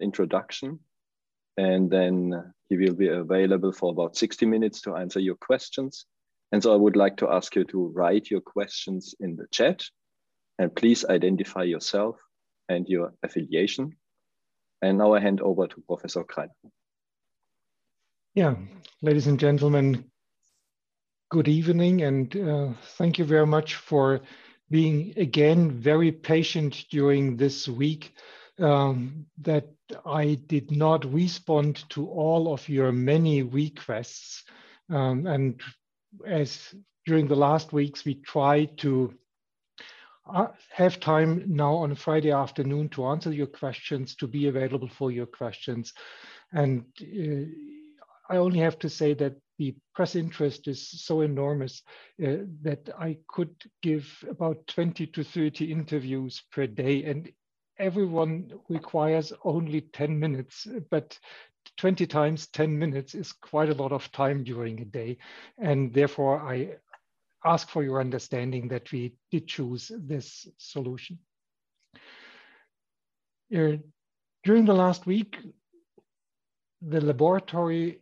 introduction. And then he will be available for about 60 minutes to answer your questions. And so I would like to ask you to write your questions in the chat and please identify yourself and your affiliation. And now I hand over to Professor Greinacher. Yeah, ladies and gentlemen, good evening and uh, thank you very much for being again very patient during this week um, that I did not respond to all of your many requests. Um, and as during the last weeks, we tried to uh, have time now on Friday afternoon to answer your questions, to be available for your questions. And uh, I only have to say that the press interest is so enormous uh, that I could give about 20 to 30 interviews per day. And everyone requires only 10 minutes, but 20 times 10 minutes is quite a lot of time during a day. And therefore, I ask for your understanding that we did choose this solution. Uh, during the last week, the laboratory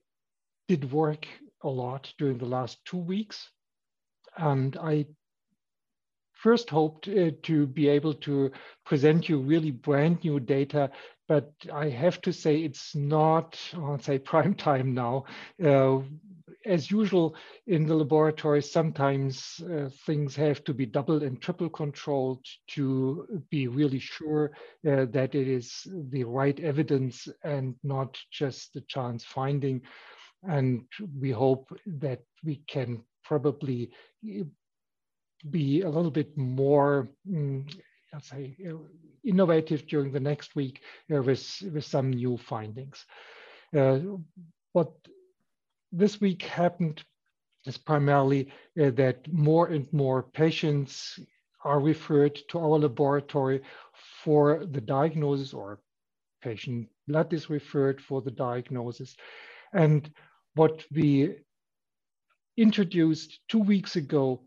did work a lot during the last two weeks. And I first hoped uh, to be able to present you really brand new data, but I have to say it's not, I'll say prime time now. Uh, as usual in the laboratory, sometimes uh, things have to be double and triple controlled to be really sure uh, that it is the right evidence and not just the chance finding. And we hope that we can probably be a little bit more, um, let's say, uh, innovative during the next week uh, with, with some new findings. Uh, what this week happened is primarily uh, that more and more patients are referred to our laboratory for the diagnosis or patient blood is referred for the diagnosis. And what we introduced two weeks ago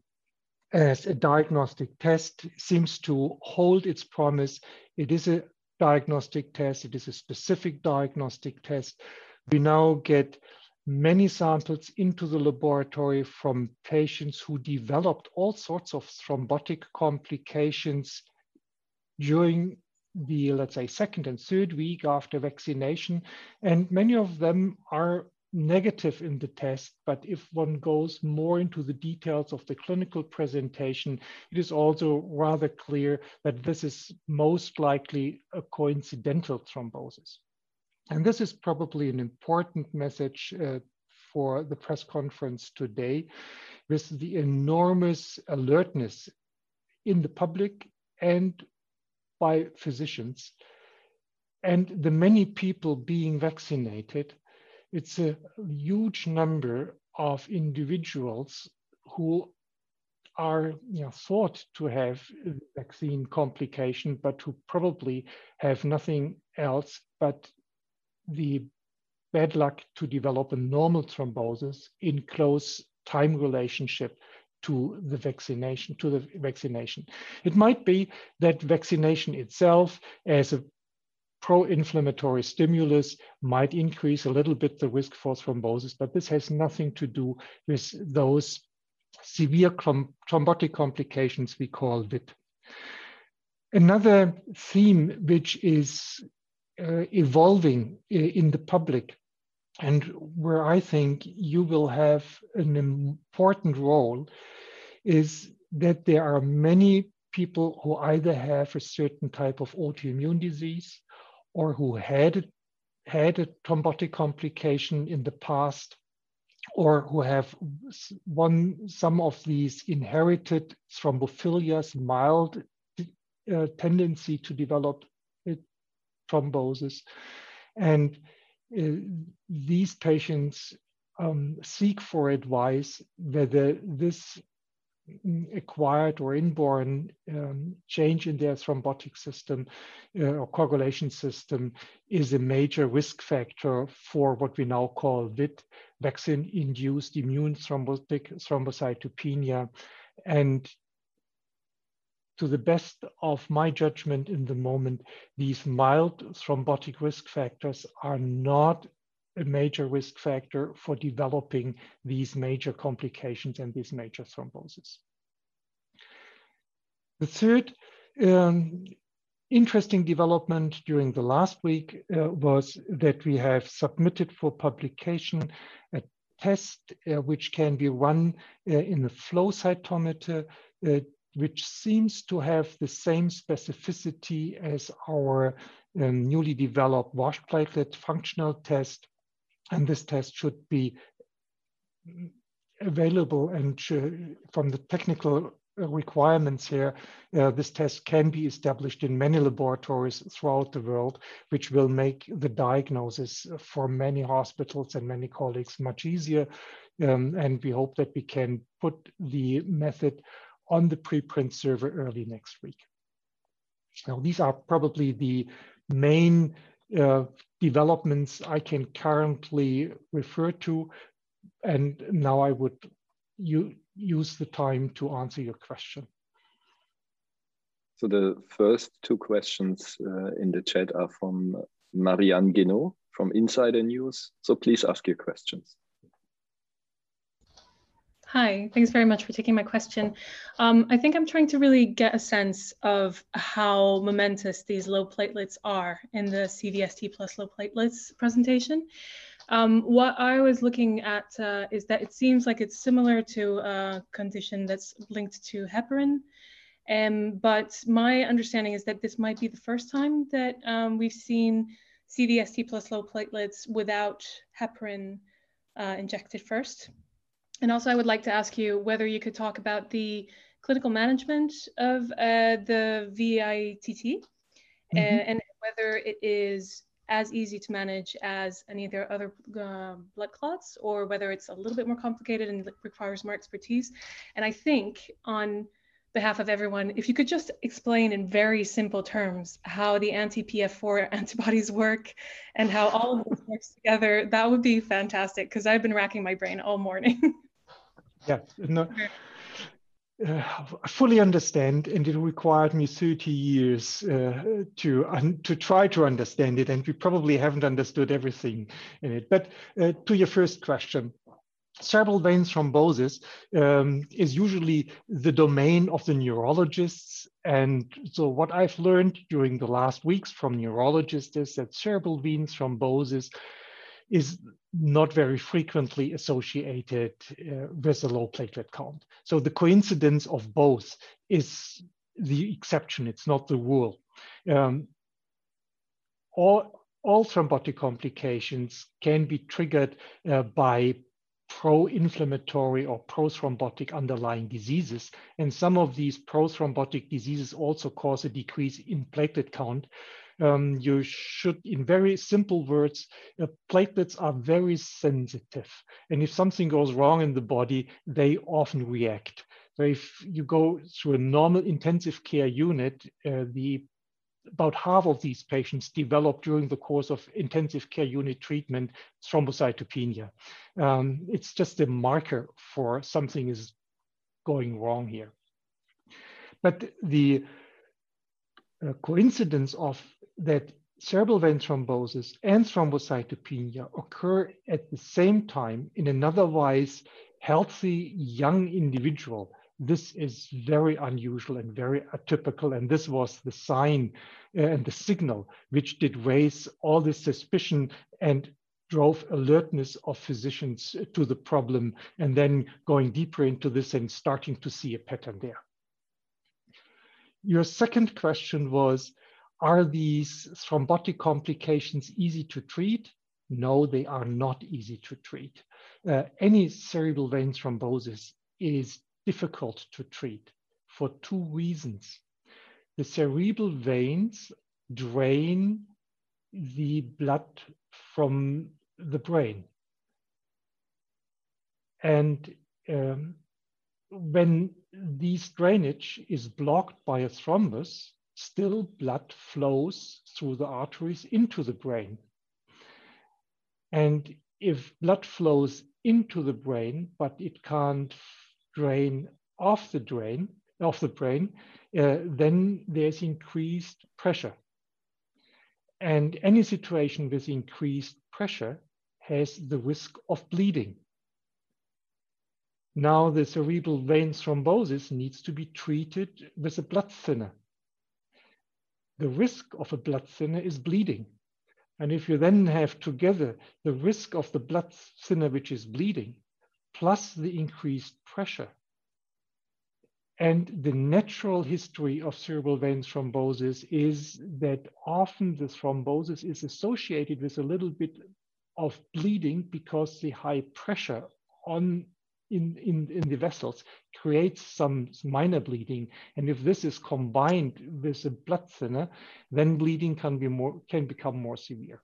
as a diagnostic test seems to hold its promise. It is a diagnostic test. It is a specific diagnostic test. We now get many samples into the laboratory from patients who developed all sorts of thrombotic complications during the, let's say, second and third week after vaccination. And many of them are negative in the test, but if one goes more into the details of the clinical presentation, it is also rather clear that this is most likely a coincidental thrombosis. And this is probably an important message uh, for the press conference today with the enormous alertness in the public and by physicians and the many people being vaccinated it's a huge number of individuals who are you know, thought to have vaccine complication, but who probably have nothing else but the bad luck to develop a normal thrombosis in close time relationship to the vaccination to the vaccination. It might be that vaccination itself as a pro-inflammatory stimulus might increase a little bit the risk for thrombosis, but this has nothing to do with those severe thrombotic complications we call VITT. Another theme which is uh, evolving in the public and where I think you will have an important role is that there are many people who either have a certain type of autoimmune disease or who had had a thrombotic complication in the past or who have one some of these inherited thrombophilias mild uh, tendency to develop thrombosis. And uh, these patients um, seek for advice whether this acquired or inborn um, change in their thrombotic system uh, or coagulation system is a major risk factor for what we now call VITT, vaccine-induced immune thrombotic thrombocytopenia. And to the best of my judgment in the moment, these mild thrombotic risk factors are not a major risk factor for developing these major complications and these major thrombosis. The third um, interesting development during the last week uh, was that we have submitted for publication a test uh, which can be run uh, in a flow cytometer, uh, which seems to have the same specificity as our um, newly developed wash platelet functional test. And this test should be available and from the technical requirements here, uh, this test can be established in many laboratories throughout the world, which will make the diagnosis for many hospitals and many colleagues much easier. Um, and we hope that we can put the method on the preprint server early next week. Now, these are probably the main uh, developments I can currently refer to. And now I would you use the time to answer your question. So the first two questions uh, in the chat are from Marianne Guenot from Insider News. So please ask your questions. Hi, thanks very much for taking my question. Um, I think I'm trying to really get a sense of how momentous these low platelets are in the CVST plus low platelets presentation. Um, what I was looking at uh, is that it seems like it's similar to a condition that's linked to heparin. Um, but my understanding is that this might be the first time that um, we've seen CVST plus low platelets without heparin uh, injected first. And also I would like to ask you whether you could talk about the clinical management of uh, the VITT mm -hmm. and whether it is as easy to manage as any of their other uh, blood clots, or whether it's a little bit more complicated and requires more expertise. And I think on behalf of everyone, if you could just explain in very simple terms how the anti-PF4 antibodies work and how all of this works together, that would be fantastic because I've been racking my brain all morning. yeah, no, uh, fully understand, and it required me 30 years uh, to to try to understand it, and we probably haven't understood everything in it. But uh, to your first question, cerebral vein thrombosis um, is usually the domain of the neurologists. And so what I've learned during the last weeks from neurologists is that cerebral vein thrombosis is not very frequently associated uh, with a low platelet count. So the coincidence of both is the exception, it's not the rule. Um, all, all thrombotic complications can be triggered uh, by pro-inflammatory or pro-thrombotic underlying diseases. And some of these pro-thrombotic diseases also cause a decrease in platelet count, um, you should, in very simple words, uh, platelets are very sensitive. And if something goes wrong in the body, they often react. So if you go through a normal intensive care unit, uh, the about half of these patients develop during the course of intensive care unit treatment thrombocytopenia. Um, it's just a marker for something is going wrong here. But the uh, coincidence of that cerebral vein thrombosis and thrombocytopenia occur at the same time in an otherwise healthy young individual. This is very unusual and very atypical. And this was the sign uh, and the signal which did raise all this suspicion and drove alertness of physicians to the problem and then going deeper into this and starting to see a pattern there. Your second question was, are these thrombotic complications easy to treat? No, they are not easy to treat. Uh, any cerebral vein thrombosis is difficult to treat for two reasons. The cerebral veins drain the blood from the brain. And um, when this drainage is blocked by a thrombus, still blood flows through the arteries into the brain. And if blood flows into the brain, but it can't drain off the drain, off the brain, uh, then there's increased pressure. And any situation with increased pressure has the risk of bleeding. Now the cerebral vein thrombosis needs to be treated with a blood thinner. The risk of a blood thinner is bleeding. And if you then have together the risk of the blood thinner which is bleeding, plus the increased pressure, and the natural history of cerebral vein thrombosis is that often this thrombosis is associated with a little bit of bleeding because the high pressure on in, in, in the vessels creates some minor bleeding. And if this is combined with a blood thinner, then bleeding can be more can become more severe.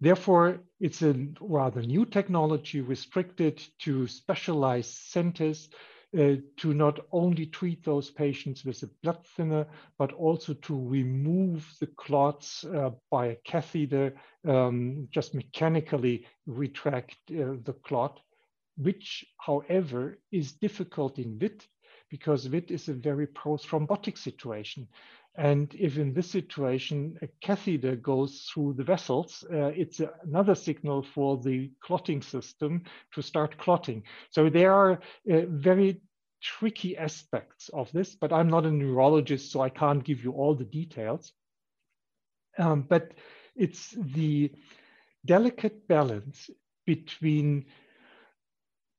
Therefore, it's a rather new technology restricted to specialized centers uh, to not only treat those patients with a blood thinner, but also to remove the clots uh, by a catheter, um, just mechanically retract uh, the clot, which, however, is difficult in VITT because VITT is a very prothrombotic situation. And if in this situation a catheter goes through the vessels, uh, it's another signal for the clotting system to start clotting. So there are uh, very tricky aspects of this, but I'm not a neurologist, so I can't give you all the details. Um, but it's the delicate balance between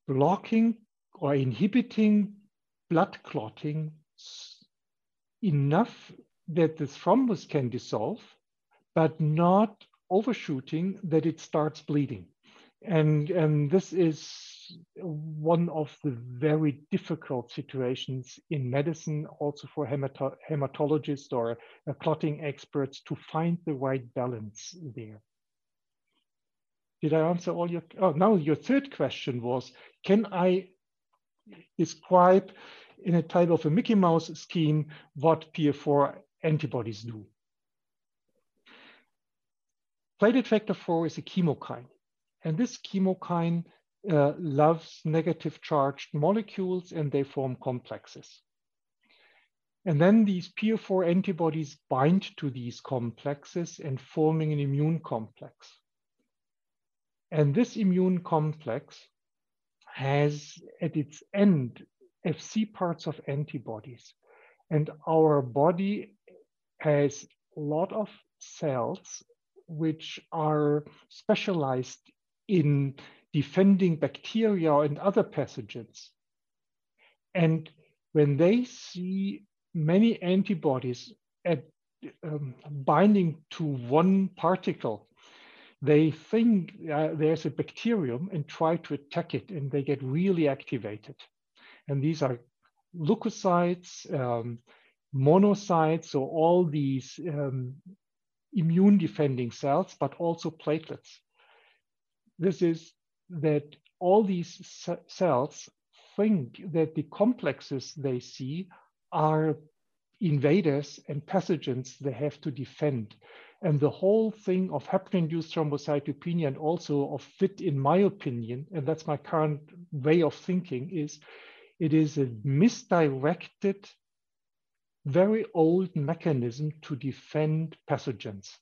blocking or inhibiting blood clotting enough that the thrombus can dissolve, but not overshooting that it starts bleeding. And, and this is one of the very difficult situations in medicine, also for hemato hematologists or uh, clotting experts to find the right balance there. Did I answer all your, oh, now your third question was, can I describe in a type of a Mickey Mouse scheme what PF4 antibodies do? Platelet factor 4 is a chemokine. And this chemokine uh, loves negative charged molecules and they form complexes. And then these PF4 antibodies bind to these complexes and forming an immune complex. And this immune complex has at its end FC parts of antibodies. And our body has a lot of cells which are specialized in defending bacteria and other pathogens. And when they see many antibodies at, um, binding to one particle, they think uh, there's a bacterium and try to attack it, and they get really activated. And these are leukocytes, um, monocytes, so all these um, immune defending cells, but also platelets. This is that all these cells think that the complexes they see are invaders and pathogens they have to defend. And the whole thing of heparin-induced thrombocytopenia and also of VITT, in my opinion, and that's my current way of thinking, is it is a misdirected, very old mechanism to defend pathogens.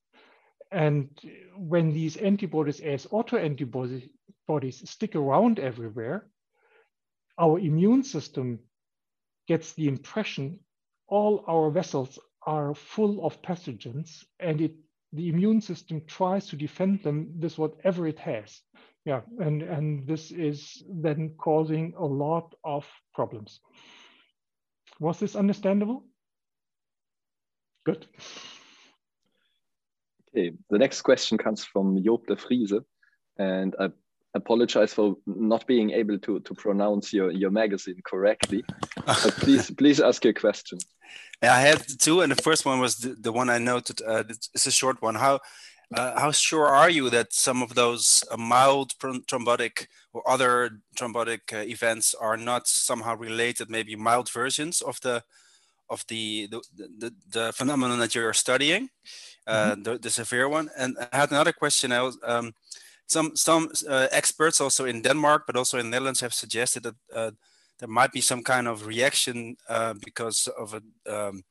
And when these antibodies as autoantibodies bodies stick around everywhere, our immune system gets the impression all our vessels are full of pathogens and it the immune system tries to defend them with whatever it has. Yeah, and, and this is then causing a lot of problems. Was this understandable? Good. Okay, the next question comes from Joop de Friese, and I apologize for not being able to to pronounce your your magazine correctly. please please ask your question. I had two, and the first one was the, the one I noted. Uh, it's a short one. How uh, how sure are you that some of those uh, mild thrombotic or other thrombotic uh, events are not somehow related, maybe mild versions of the of the the, the, the phenomenon that you're studying, mm -hmm. the, the severe one? And I had another question. I was, um, some some uh, experts also in Denmark, but also in Netherlands, have suggested that uh, there might be some kind of reaction uh, because of a um,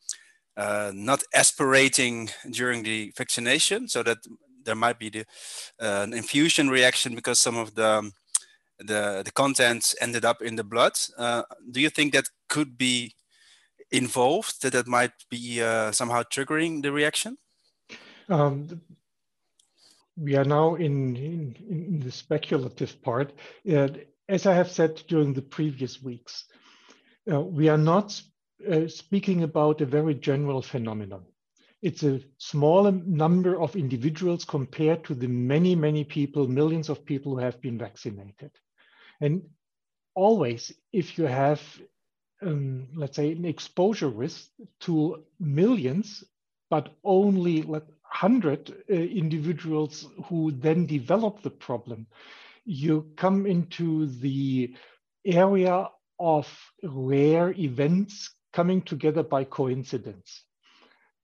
uh, not aspirating during the vaccination, so that there might be the, uh, an infusion reaction because some of the um, the, the contents ended up in the blood. Uh, do you think that could be involved, that that might be uh, somehow triggering the reaction? Um, we are now in, in, in the speculative part. Uh, as I have said during the previous weeks, uh, we are not uh, speaking about a very general phenomenon. It's a smaller number of individuals compared to the many, many people, millions of people who have been vaccinated. And always, if you have, um, let's say, an exposure risk to millions, but only like 100 uh, individuals who then develop the problem, you come into the area of rare events coming together by coincidence.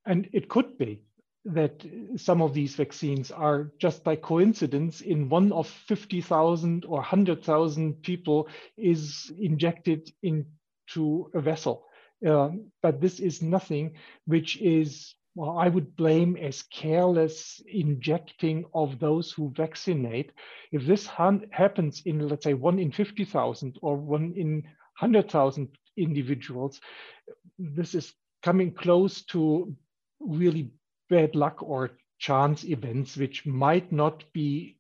And it could be that some of these vaccines are just by coincidence in one of 50,000 or 100,000 people is injected into a vessel. Uh, but this is nothing which is, well, I would blame as careless injecting of those who vaccinate. If this happens in, let's say, one in 50,000 or one in 100,000 individuals, this is coming close to really bad luck or chance events which might not be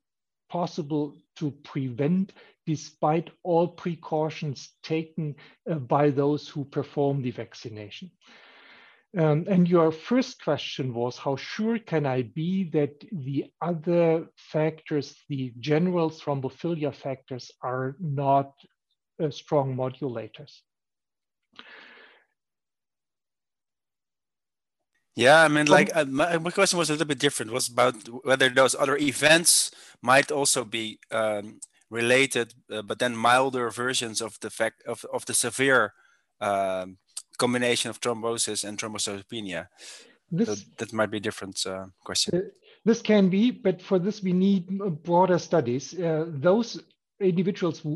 possible to prevent despite all precautions taken uh, by those who perform the vaccination. Um, and your first question was, how sure can I be that the other factors, the general thrombophilia factors are not uh, strong modulators? Yeah, I mean, like uh, my, my, question was a little bit different. Was about whether those other events might also be um, related, uh, but then milder versions of the fact of, of the severe um, combination of thrombosis and thrombocytopenia. This, so that might be a different uh, question. Uh, this can be, but for this we need broader studies. Uh, those individuals who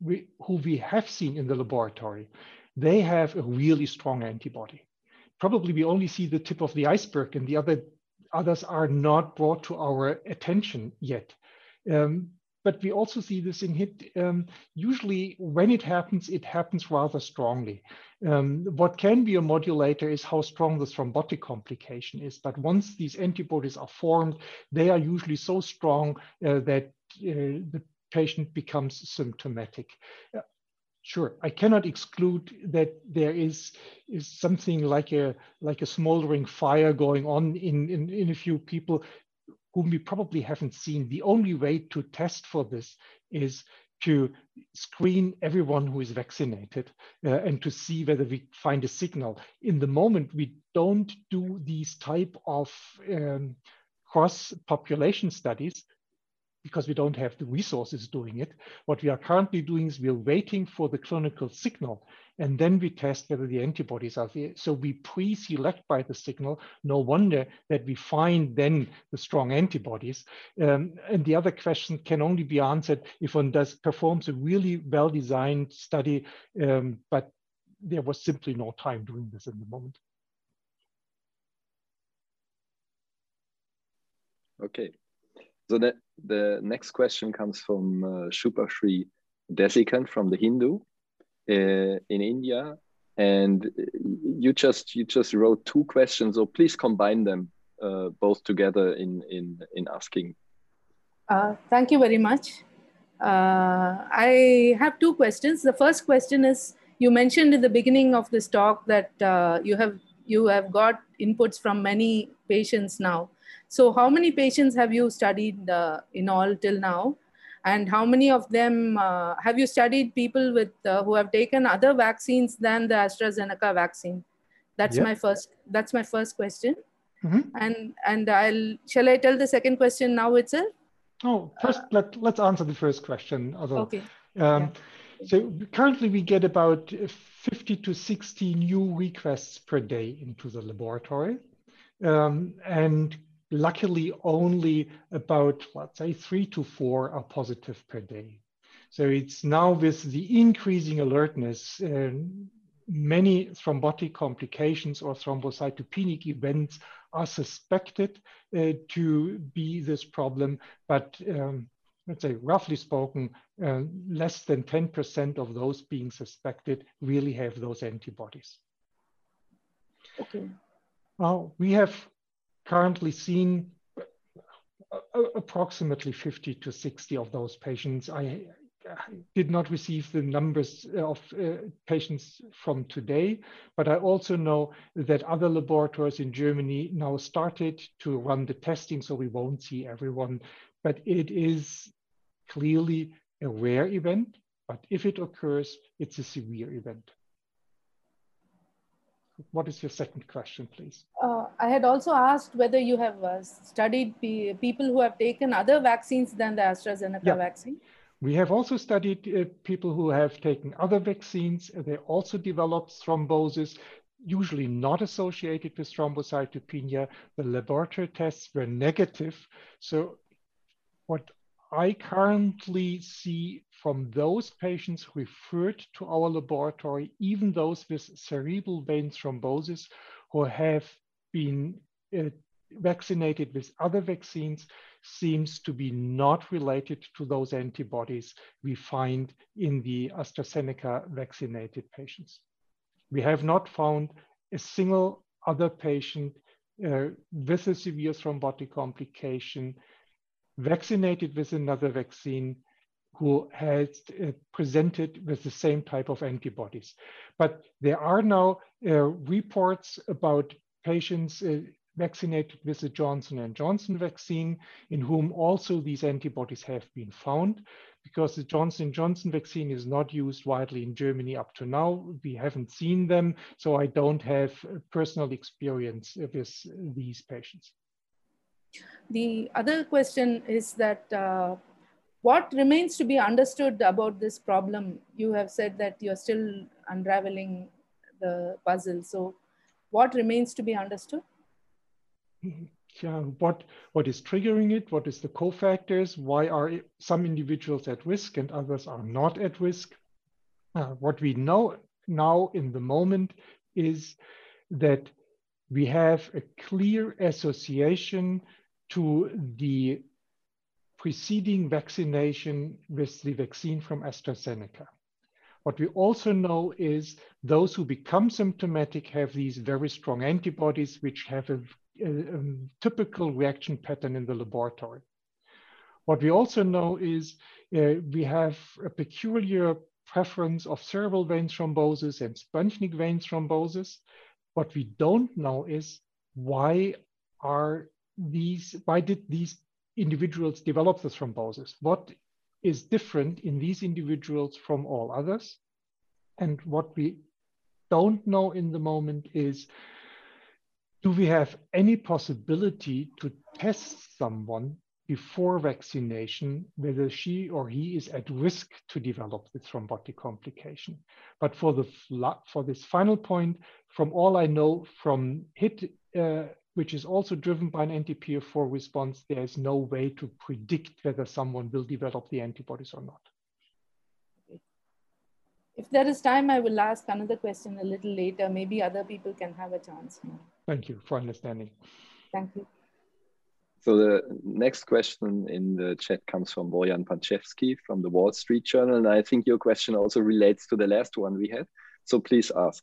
we, who we have seen in the laboratory, they have a really strong antibody probably we only see the tip of the iceberg and the other others are not brought to our attention yet. Um, but we also see this in HIT. Um, usually when it happens, it happens rather strongly. Um, what can be a modulator is how strong the thrombotic complication is. But once these antibodies are formed, they are usually so strong uh, that uh, the patient becomes symptomatic. Uh, Sure, I cannot exclude that there is, is something like a like a smoldering fire going on in, in, in a few people whom we probably haven't seen. The only way to test for this is to screen everyone who is vaccinated uh, and to see whether we find a signal. In the moment, we don't do these type of um, cross population studies because we don't have the resources doing it. What we are currently doing is we're waiting for the clinical signal and then we test whether the antibodies are there. So we pre-select by the signal. No wonder that we find then the strong antibodies. Um, and the other question can only be answered if one does performs a really well-designed study, um, but there was simply no time doing this in the moment. Okay, so the, the next question comes from uh, Shubashree Desikan from the Hindu uh, in India. And you just you just wrote two questions, so please combine them uh, both together in in in asking. Uh, thank you very much. Uh, I have two questions. The first question is: You mentioned in the beginning of this talk that uh, you have you have got inputs from many patients now. So how many patients have you studied uh, in all till now? And how many of them uh, have you studied people with uh, who have taken other vaccines than the AstraZeneca vaccine? That's yep. my first. That's my first question. Mm-hmm. And and I'll shall I tell the second question now itself? Oh, first let let's answer the first question. Although, okay. Um, yeah. So currently we get about 50 to 60 new requests per day into the laboratory. Um, and luckily only about, let's say, three to four are positive per day. So it's now with the increasing alertness, uh, many thrombotic complications or thrombocytopenic events are suspected uh, to be this problem, but um, let's say roughly spoken, uh, less than 10% of those being suspected really have those antibodies. Okay. Now, we have currently seen approximately 50 to 60 of those patients. I did not receive the numbers of uh, patients from today, but I also know that other laboratories in Germany now started to run the testing, so we won't see everyone. But it is clearly a rare event, but if it occurs, it's a severe event. What is your second question, please? Uh, I had also asked whether you have uh, studied people who have taken other vaccines than the AstraZeneca yeah. vaccine. We have also studied uh, people who have taken other vaccines. They also developed thrombosis, usually not associated with thrombocytopenia. The laboratory tests were negative. So what I currently see from those patients referred to our laboratory, even those with cerebral vein thrombosis who have been uh, vaccinated with other vaccines, seems to be not related to those antibodies we find in the AstraZeneca vaccinated patients. We have not found a single other patient uh, with a severe thrombotic complication vaccinated with another vaccine who has uh, presented with the same type of antibodies. But there are now uh, reports about patients uh, vaccinated with the Johnson & Johnson vaccine, in whom also these antibodies have been found. Because the Johnson & Johnson vaccine is not used widely in Germany up to now, we haven't seen them, so I don't have personal experience with these patients. The other question is that uh, what remains to be understood about this problem? You have said that you're still unraveling the puzzle. So what remains to be understood? yeah, what, what is triggering it? What is the cofactors? Why are some individuals at risk and others are not at risk? Uh, what we know now in the moment is that we have a clear association to the preceding vaccination with the vaccine from AstraZeneca. What we also know is those who become symptomatic have these very strong antibodies, which have a a, a typical reaction pattern in the laboratory. What we also know is uh, we have a peculiar preference of cerebral vein thrombosis and splanchnic vein thrombosis. What we don't know is why are these, why did these individuals develop the thrombosis? What is different in these individuals from all others? And what we don't know in the moment is do we have any possibility to test someone before vaccination whether she or he is at risk to develop the thrombotic complication. But for the for this final point, from all I know from HIT, uh, which is also driven by an anti-PF4 response, there is no way to predict whether someone will develop the antibodies or not. If there is time, I will ask another question a little later. Maybe other people can have a chance. Thank you for understanding. Thank you. So the next question in the chat comes from Bojan Pancevski from the Wall Street Journal. And I think your question also relates to the last one we had. So please ask.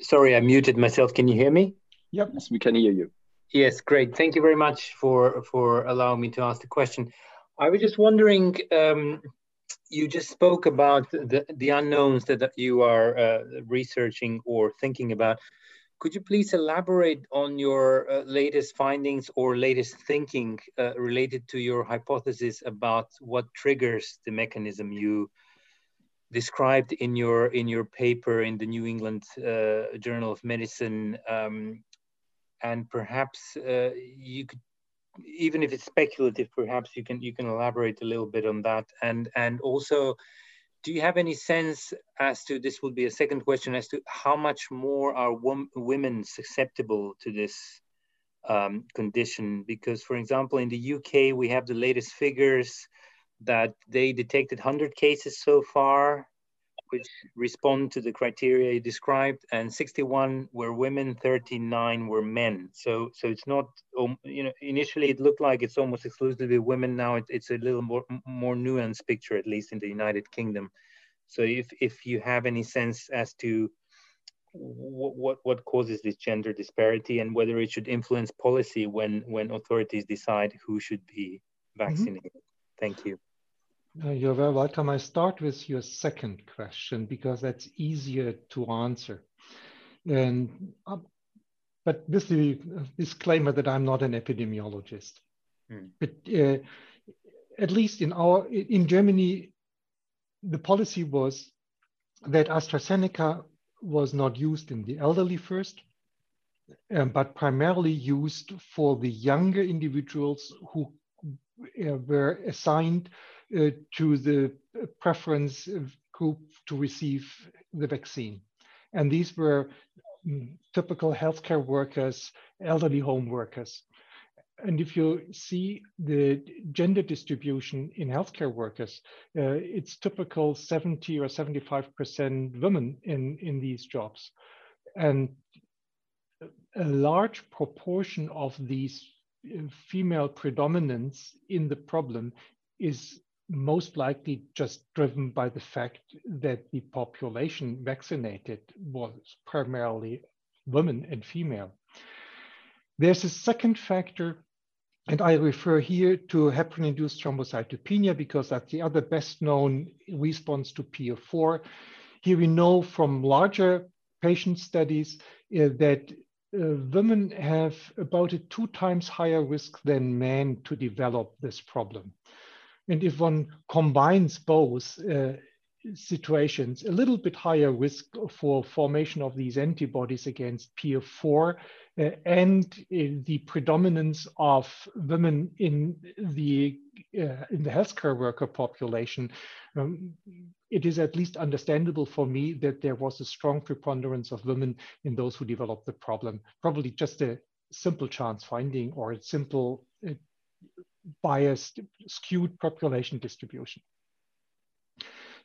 Sorry, I muted myself. Can you hear me? Yep, yes, we can hear you. Yes, great. Thank you very much for, for allowing me to ask the question. I was just wondering, um, you just spoke about the, the unknowns that, that you are uh, researching or thinking about. Could you please elaborate on your uh, latest findings or latest thinking uh, related to your hypothesis about what triggers the mechanism you described in your in your paper in the New England uh, Journal of Medicine, um, and perhaps uh, you could even if it's speculative, perhaps you can you can elaborate a little bit on that. And and also, do you have any sense as to this would be a second question as to how much more are women susceptible to this um, condition? Because, for example, in the UK, we have the latest figures that they detected 100 cases so far, which respond to the criteria you described, and 61 were women, 39 were men. So, so it's not, um, you know, initially it looked like it's almost exclusively women. Now it, it's a little more more nuanced picture, at least in the United Kingdom. So, if if you have any sense as to what, what what causes this gender disparity and whether it should influence policy when when authorities decide who should be mm-hmm. vaccinated. Mm -hmm. Thank you. Uh, you're very welcome. I start with your second question because that's easier to answer. And uh, but with the disclaimer that I'm not an epidemiologist. Mm. But uh, at least in our in Germany, the policy was that AstraZeneca was not used in the elderly first, um, but primarily used for the younger individuals who uh, were assigned to the preference group to receive the vaccine. And these were mm, typical healthcare workers, elderly home workers. And if you see the gender distribution in healthcare workers, uh, it's typical 70 or 75% women in, in these jobs. And a large proportion of these uh, female predominance in the problem is most likely just driven by the fact that the population vaccinated was primarily women and female. There's a second factor, and I refer here to heparin-induced thrombocytopenia because that's the other best known response to PF4. Here we know from larger patient studies uh, that uh, women have about a two times higher risk than men to develop this problem. And if one combines both uh, situations, a little bit higher risk for formation of these antibodies against PF4 uh, and uh, the predominance of women in the uh, in the healthcare worker population, um, it is at least understandable for me that there was a strong preponderance of women in those who developed the problem. Probably just a simple chance finding or a simple uh, biased, skewed population distribution.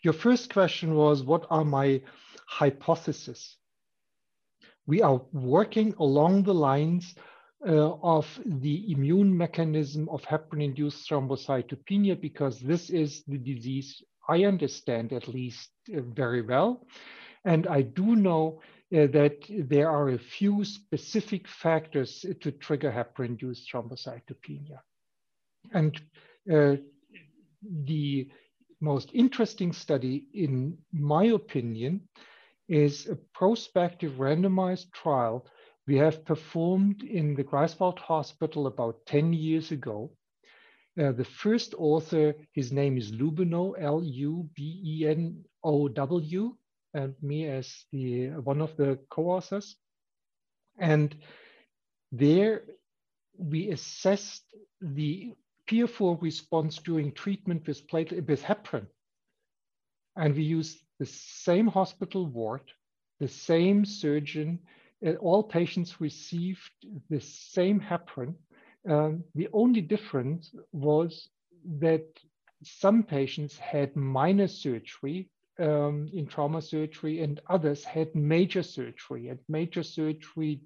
Your first question was, what are my hypotheses? We are working along the lines uh, of the immune mechanism of heparin-induced thrombocytopenia because this is the disease I understand at least uh, very well. And I do know uh, that there are a few specific factors to trigger heparin-induced thrombocytopenia. And uh, the most interesting study, in my opinion, is a prospective randomized trial we have performed in the Greifswald Hospital about 10 years ago. Uh, the first author, his name is Lubenow, L-U-B-E-N-O-W, and me as the one of the co-authors. And there we assessed the PF4 response during treatment with, platelet, with heparin. And we used the same hospital ward, the same surgeon, all patients received the same heparin. Um, the only difference was that some patients had minor surgery um, in trauma surgery and others had major surgery and major surgery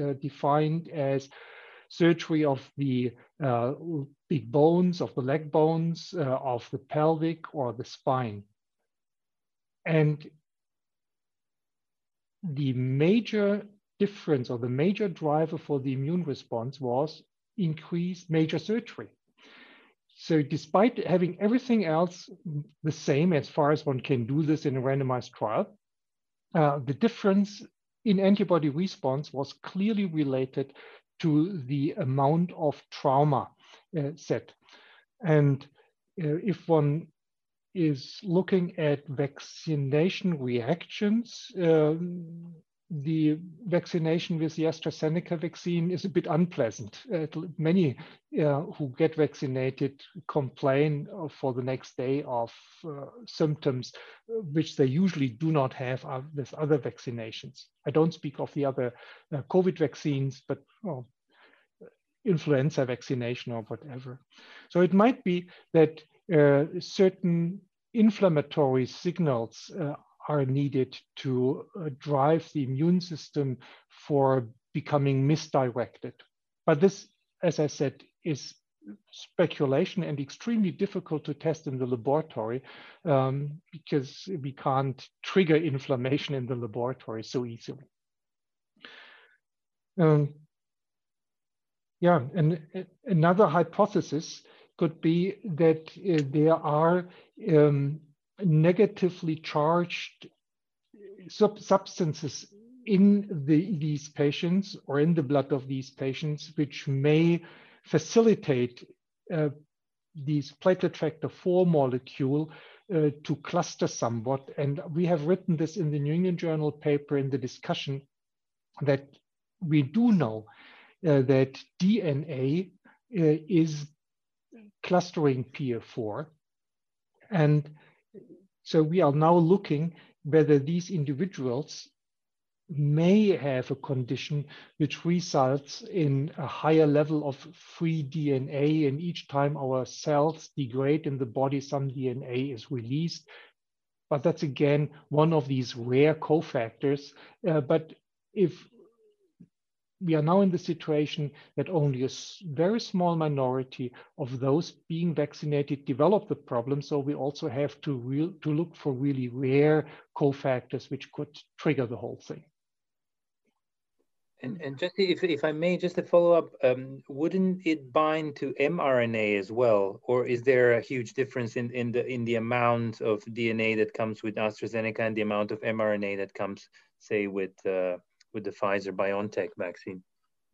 uh, defined as surgery of the uh, big bones, of the leg bones, uh, of the pelvic or the spine. And the major difference or the major driver for the immune response was increased major surgery. So despite having everything else the same as far as one can do this in a randomized trial, uh, the difference in antibody response was clearly related to the amount of trauma uh, set. And uh, if one is looking at vaccination reactions, um, the vaccination with the AstraZeneca vaccine is a bit unpleasant. Uh, many uh, who get vaccinated complain uh, for the next day of uh, symptoms, uh, which they usually do not have with other vaccinations. I don't speak of the other uh, COVID vaccines, but well, influenza vaccination or whatever. So it might be that uh, certain inflammatory signals uh, are needed to uh, drive the immune system for becoming misdirected. But this, as I said, is speculation and extremely difficult to test in the laboratory um, because we can't trigger inflammation in the laboratory so easily. Um, yeah, and another hypothesis could be that uh, there are um, negatively charged sub substances in the, these patients or in the blood of these patients, which may facilitate uh, these platelet factor 4 molecule uh, to cluster somewhat. And we have written this in the New England Journal paper in the discussion that we do know uh, that DNA uh, is clustering PF4. And so we are now looking whether these individuals may have a condition which results in a higher level of free DNA. And each time our cells degrade in the body, some DNA is released. But that's again one of these rare cofactors. Uh, but if we are now in the situation that only a very small minority of those being vaccinated develop the problem. So we also have to, real, to look for really rare cofactors which could trigger the whole thing. And, and just if, if I may, just to follow up, um, wouldn't it bind to mRNA as well, or is there a huge difference in, in the in the amount of DNA that comes with AstraZeneca and the amount of mRNA that comes, say, with uh, with the Pfizer BioNTech vaccine?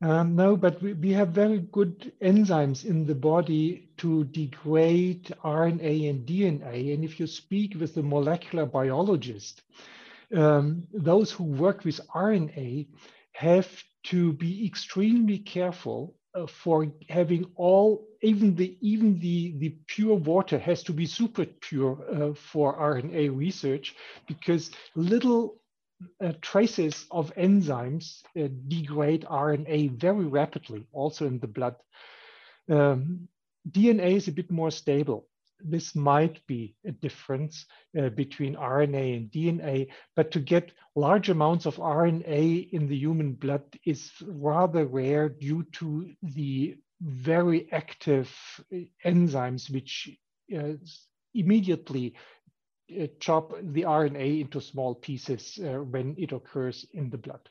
Um, no, but we, we have very good enzymes in the body to degrade RNA and DNA. And if you speak with a molecular biologist, um, those who work with RNA have to be extremely careful uh, for having all even the even the the pure water has to be super pure uh, for RNA research because little uh, traces of enzymes uh, degrade RNA very rapidly, also in the blood. Um, DNA is a bit more stable. This might be a difference uh, between RNA and DNA, but to get large amounts of RNA in the human blood is rather rare due to the very active uh, enzymes which uh, immediately chop the RNA into small pieces uh, when it occurs in the blood.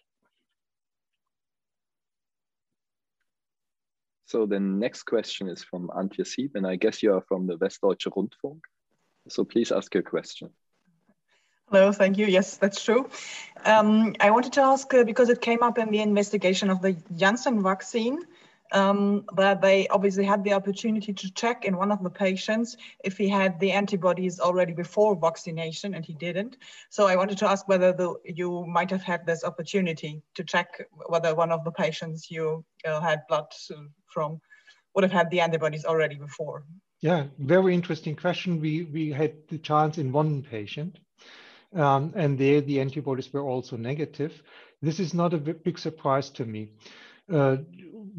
So the next question is from Antje Sieb, and I guess you are from the Westdeutsche Rundfunk. So please ask your question. Hello, thank you. Yes, that's true. Um, I wanted to ask, uh, because it came up in the investigation of the Janssen vaccine, um, that they obviously had the opportunity to check in one of the patients if he had the antibodies already before vaccination and he didn't. So I wanted to ask whether the, you might have had this opportunity to check whether one of the patients you uh, had blood from would have had the antibodies already before. Yeah, very interesting question. We, we had the chance in one patient um, and there the antibodies were also negative. This is not a big surprise to me. Uh,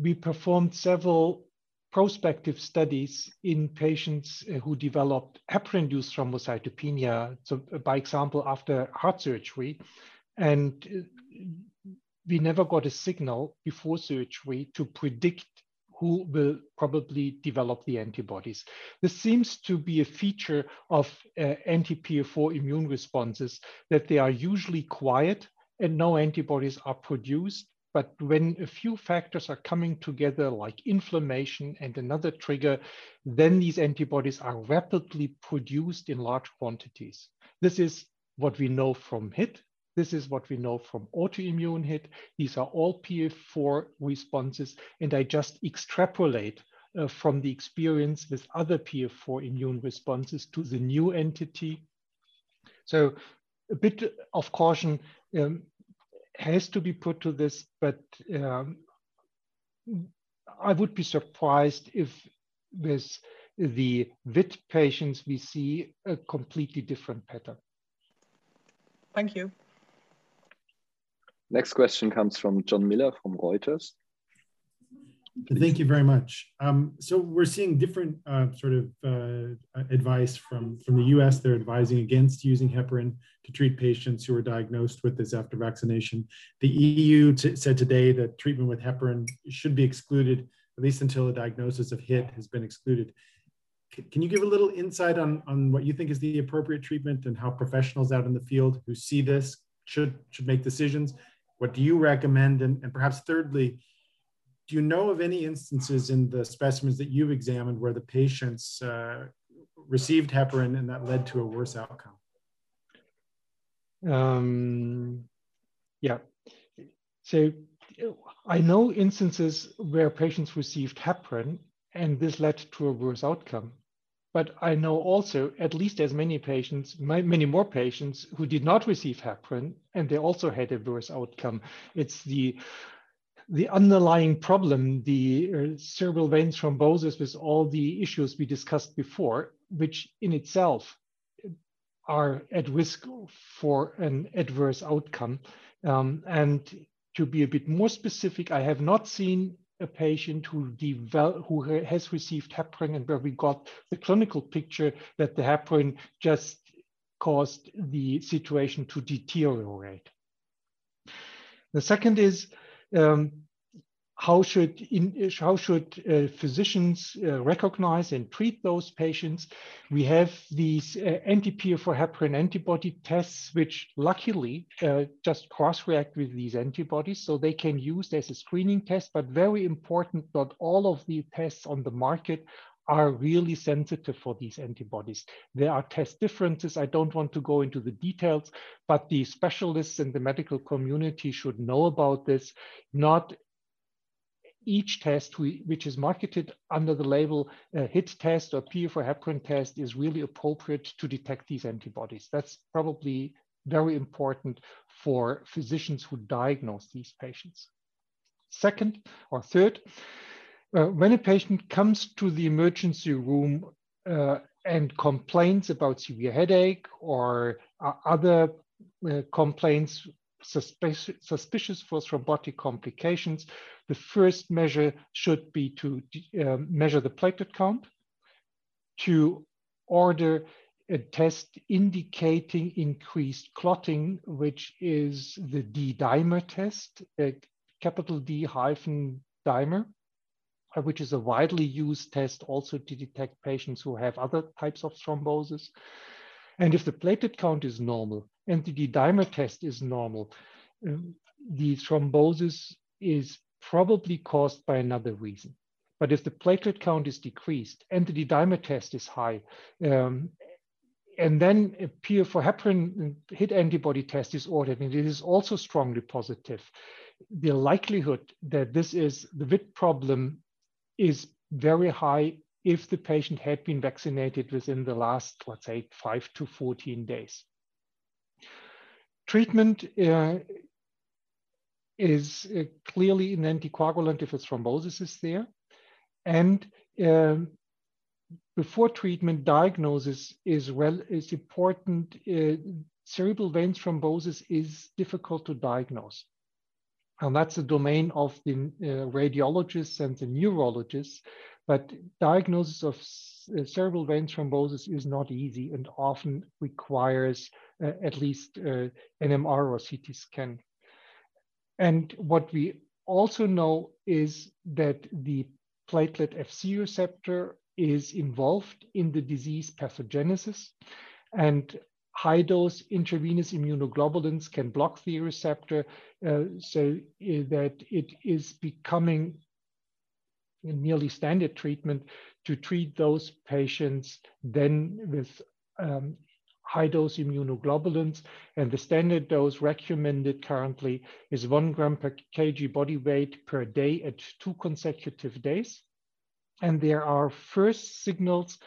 we performed several prospective studies in patients uh, who developed heparin-induced thrombocytopenia, so uh, by example, after heart surgery. And we never got a signal before surgery to predict who will probably develop the antibodies. This seems to be a feature of uh, anti-PF4 immune responses that they are usually quiet and no antibodies are produced but when a few factors are coming together, like inflammation and another trigger, then these antibodies are rapidly produced in large quantities. This is what we know from HIT. This is what we know from autoimmune HIT. These are all PF4 responses, and I just extrapolate uh, from the experience with other PF4 immune responses to the new entity. So a bit of caution, um, has to be put to this, but um, I would be surprised if with the VITT patients, we see a completely different pattern. Thank you. Next question comes from John Miller from Reuters. Thank you very much. Um, so we're seeing different uh, sort of uh, advice from, from the US. They're advising against using heparin to treat patients who are diagnosed with this after vaccination. The EU said today that treatment with heparin should be excluded, at least until a diagnosis of HIT has been excluded. C can you give a little insight on, on what you think is the appropriate treatment and how professionals out in the field who see this should, should make decisions? What do you recommend? And, and perhaps thirdly, do you know of any instances in the specimens that you've examined where the patients uh, received heparin and that led to a worse outcome? Um, yeah. So I know instances where patients received heparin and this led to a worse outcome. But I know also at least as many patients, many more patients who did not receive heparin and they also had a worse outcome. It's the the underlying problem, the uh, cerebral vein thrombosis with all the issues we discussed before, which in itself are at risk for an adverse outcome. Um, and to be a bit more specific, I have not seen a patient who, develop, who has received heparin and where we got the clinical picture that the heparin just caused the situation to deteriorate. The second is um, how should, in, how should uh, physicians uh, recognize and treat those patients? We have these uh, anti-PF4 heparin antibody tests, which luckily uh, just cross-react with these antibodies, so they can use as a screening test, but very important, not all of the tests on the market are really sensitive for these antibodies. There are test differences. I don't want to go into the details, but the specialists in the medical community should know about this. Not each test we, which is marketed under the label uh, HIT test or PF4 heparin test is really appropriate to detect these antibodies. That's probably very important for physicians who diagnose these patients. Second or third, uh, when a patient comes to the emergency room uh, and complains about severe headache or uh, other uh, complaints suspicious, for thrombotic complications, the first measure should be to uh, measure the platelet count, to order a test indicating increased clotting, which is the D dimer test, a capital D hyphen dimer. Uh, which is a widely used test also to detect patients who have other types of thrombosis. And if the platelet count is normal and the D-dimer test is normal, um, the thrombosis is probably caused by another reason. But if the platelet count is decreased and the D-dimer test is high, um, and then a PF4 heparin HIT antibody test is ordered, and it is also strongly positive, the likelihood that this is the VITT problem is very high if the patient had been vaccinated within the last, let's say, 5 to 14 days. Treatment uh, is uh, clearly an anticoagulant if a thrombosis is there. And um, before treatment, diagnosis is well is important. Uh, cerebral vein thrombosis is difficult to diagnose. And that's the domain of the uh, radiologists and the neurologists. But diagnosis of uh, cerebral vein thrombosis is not easy and often requires uh, at least uh, NMR or CT scan. And what we also know is that the platelet FC receptor is involved in the disease pathogenesis. And high dose intravenous immunoglobulins can block the receptor uh, so uh, that it is becoming nearly standard treatment to treat those patients then with um, high dose immunoglobulins. And the standard dose recommended currently is one gram per kg body weight per day at two consecutive days. And there are first signals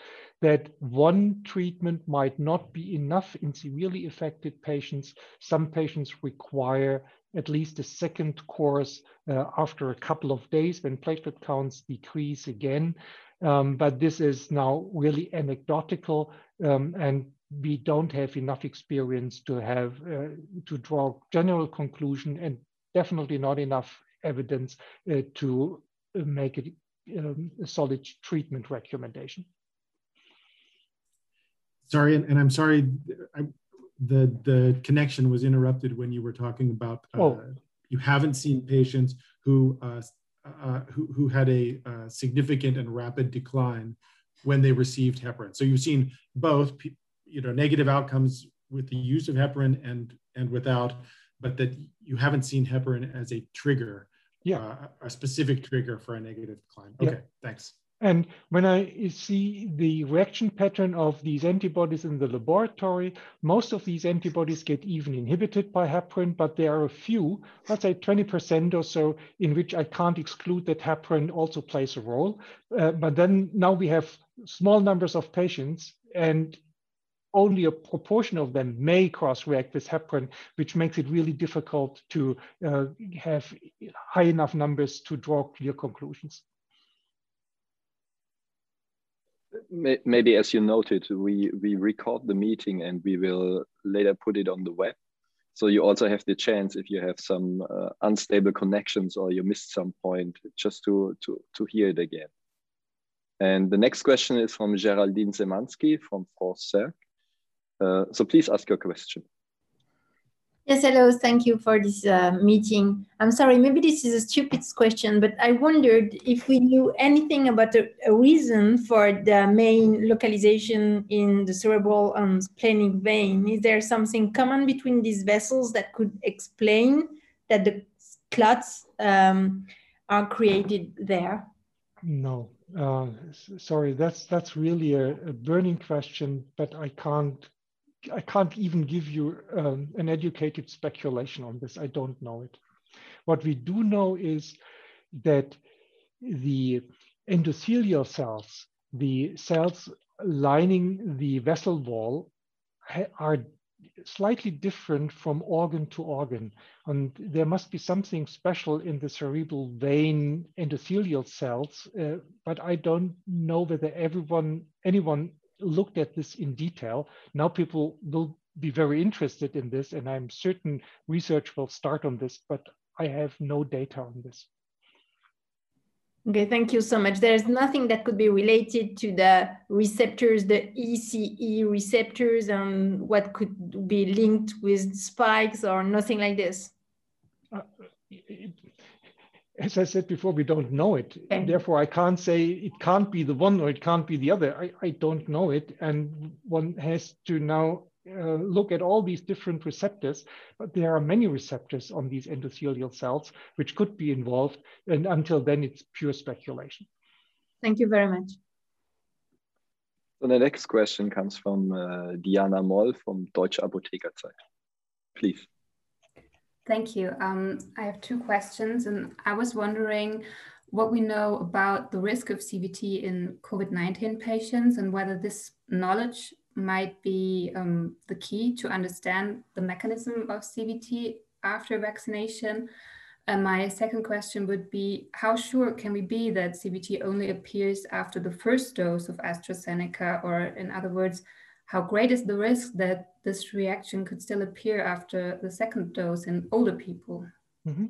that one treatment might not be enough in severely affected patients. Some patients require at least a second course uh, after a couple of days when platelet counts decrease again. Um, but this is now really anecdotal um, and we don't have enough experience to have uh, to draw general conclusion and definitely not enough evidence uh, to make it um, a solid treatment recommendation. Sorry, and, and I'm sorry, I, the the connection was interrupted when you were talking about uh, oh. you haven't seen patients who uh, uh, who, who had a uh, significant and rapid decline when they received heparin. So you've seen both, you know, negative outcomes with the use of heparin and and without, but that you haven't seen heparin as a trigger, yeah, uh, a specific trigger for a negative decline. Okay, yeah. thanks. And when I see the reaction pattern of these antibodies in the laboratory, most of these antibodies get even inhibited by heparin, but there are a few, let's say 20% or so, in which I can't exclude that heparin also plays a role. Uh, but then now we have small numbers of patients and only a proportion of them may cross-react with heparin, which makes it really difficult to uh, have high enough numbers to draw clear conclusions maybe as you noted, we, we record the meeting and we will later put it on the web. So you also have the chance if you have some uh, unstable connections or you missed some point just to, to, to hear it again. And the next question is from Geraldine Semansky from France Uh, so please ask your question. Yes, hello. Thank you for this uh, meeting. I'm sorry, maybe this is a stupid question, but I wondered if we knew anything about a, a reason for the main localization in the cerebral and splanchnic vein. Is there something common between these vessels that could explain that the clots um, are created there? No, uh, sorry, that's that's really a, a burning question, but I can't I can't even give you um, an educated speculation on this. I don't know it. What we do know is that the endothelial cells, the cells lining the vessel wall, are slightly different from organ to organ. And there must be something special in the cerebral vein endothelial cells, uh, but I don't know whether everyone, anyone looked at this in detail. Now people will be very interested in this, and I'm certain research will start on this, but I have no data on this. Okay, thank you so much. There's nothing that could be related to the receptors, the ECE receptors, and what could be linked with spikes or nothing like this? Uh, as I said before, we don't know it. Okay. Therefore, I can't say it can't be the one or it can't be the other. I, I don't know it. And one has to now uh, look at all these different receptors, but there are many receptors on these endothelial cells which could be involved. And until then, it's pure speculation. Thank you very much. So the next question comes from uh, Diana Moll from Deutsche Apothekerzeit. Please. Thank you. Um, I have two questions, and I was wondering what we know about the risk of CVT in COVID 19 patients and whether this knowledge might be um, the key to understand the mechanism of CVT after vaccination. And my second question would be How sure can we be that CVT only appears after the first dose of AstraZeneca, or in other words, how great is the risk that this reaction could still appear after the second dose in older people? Mm-hmm.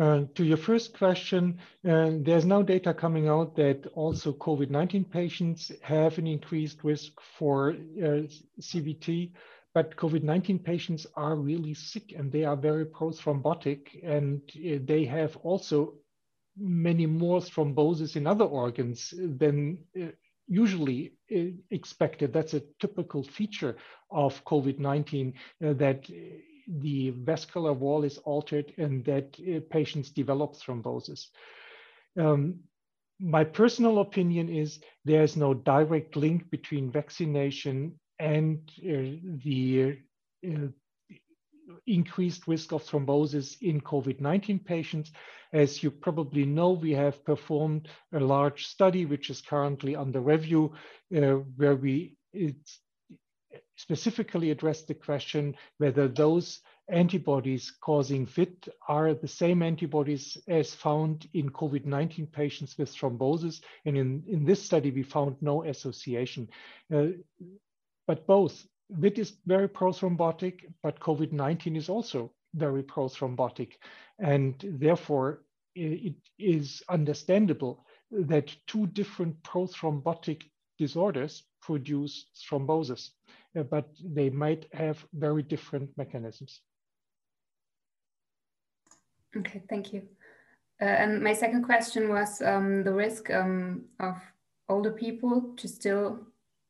Uh, to your first question, uh, there's now data coming out that also COVID 19 patients have an increased risk for uh, CVT, but COVID 19 patients are really sick and they are very prothrombotic, and uh, they have also many more thrombosis in other organs than uh, usually uh, expected. That's a typical feature of COVID-19 uh, that the vascular wall is altered and that uh, patients develop thrombosis. Um, my personal opinion is there's no direct link between vaccination and uh, the uh, increased risk of thrombosis in COVID-19 patients. As you probably know, we have performed a large study, which is currently under review, uh, where we specifically addressed the question whether those antibodies causing VITT are the same antibodies as found in COVID-19 patients with thrombosis. And in, in this study, we found no association. Uh, but both VITT is very prothrombotic, but COVID-19 is also very prothrombotic. And therefore, it is understandable that two different prothrombotic disorders produce thrombosis, uh, but they might have very different mechanisms. Okay, thank you. Uh, and my second question was um, the risk um, of older people to still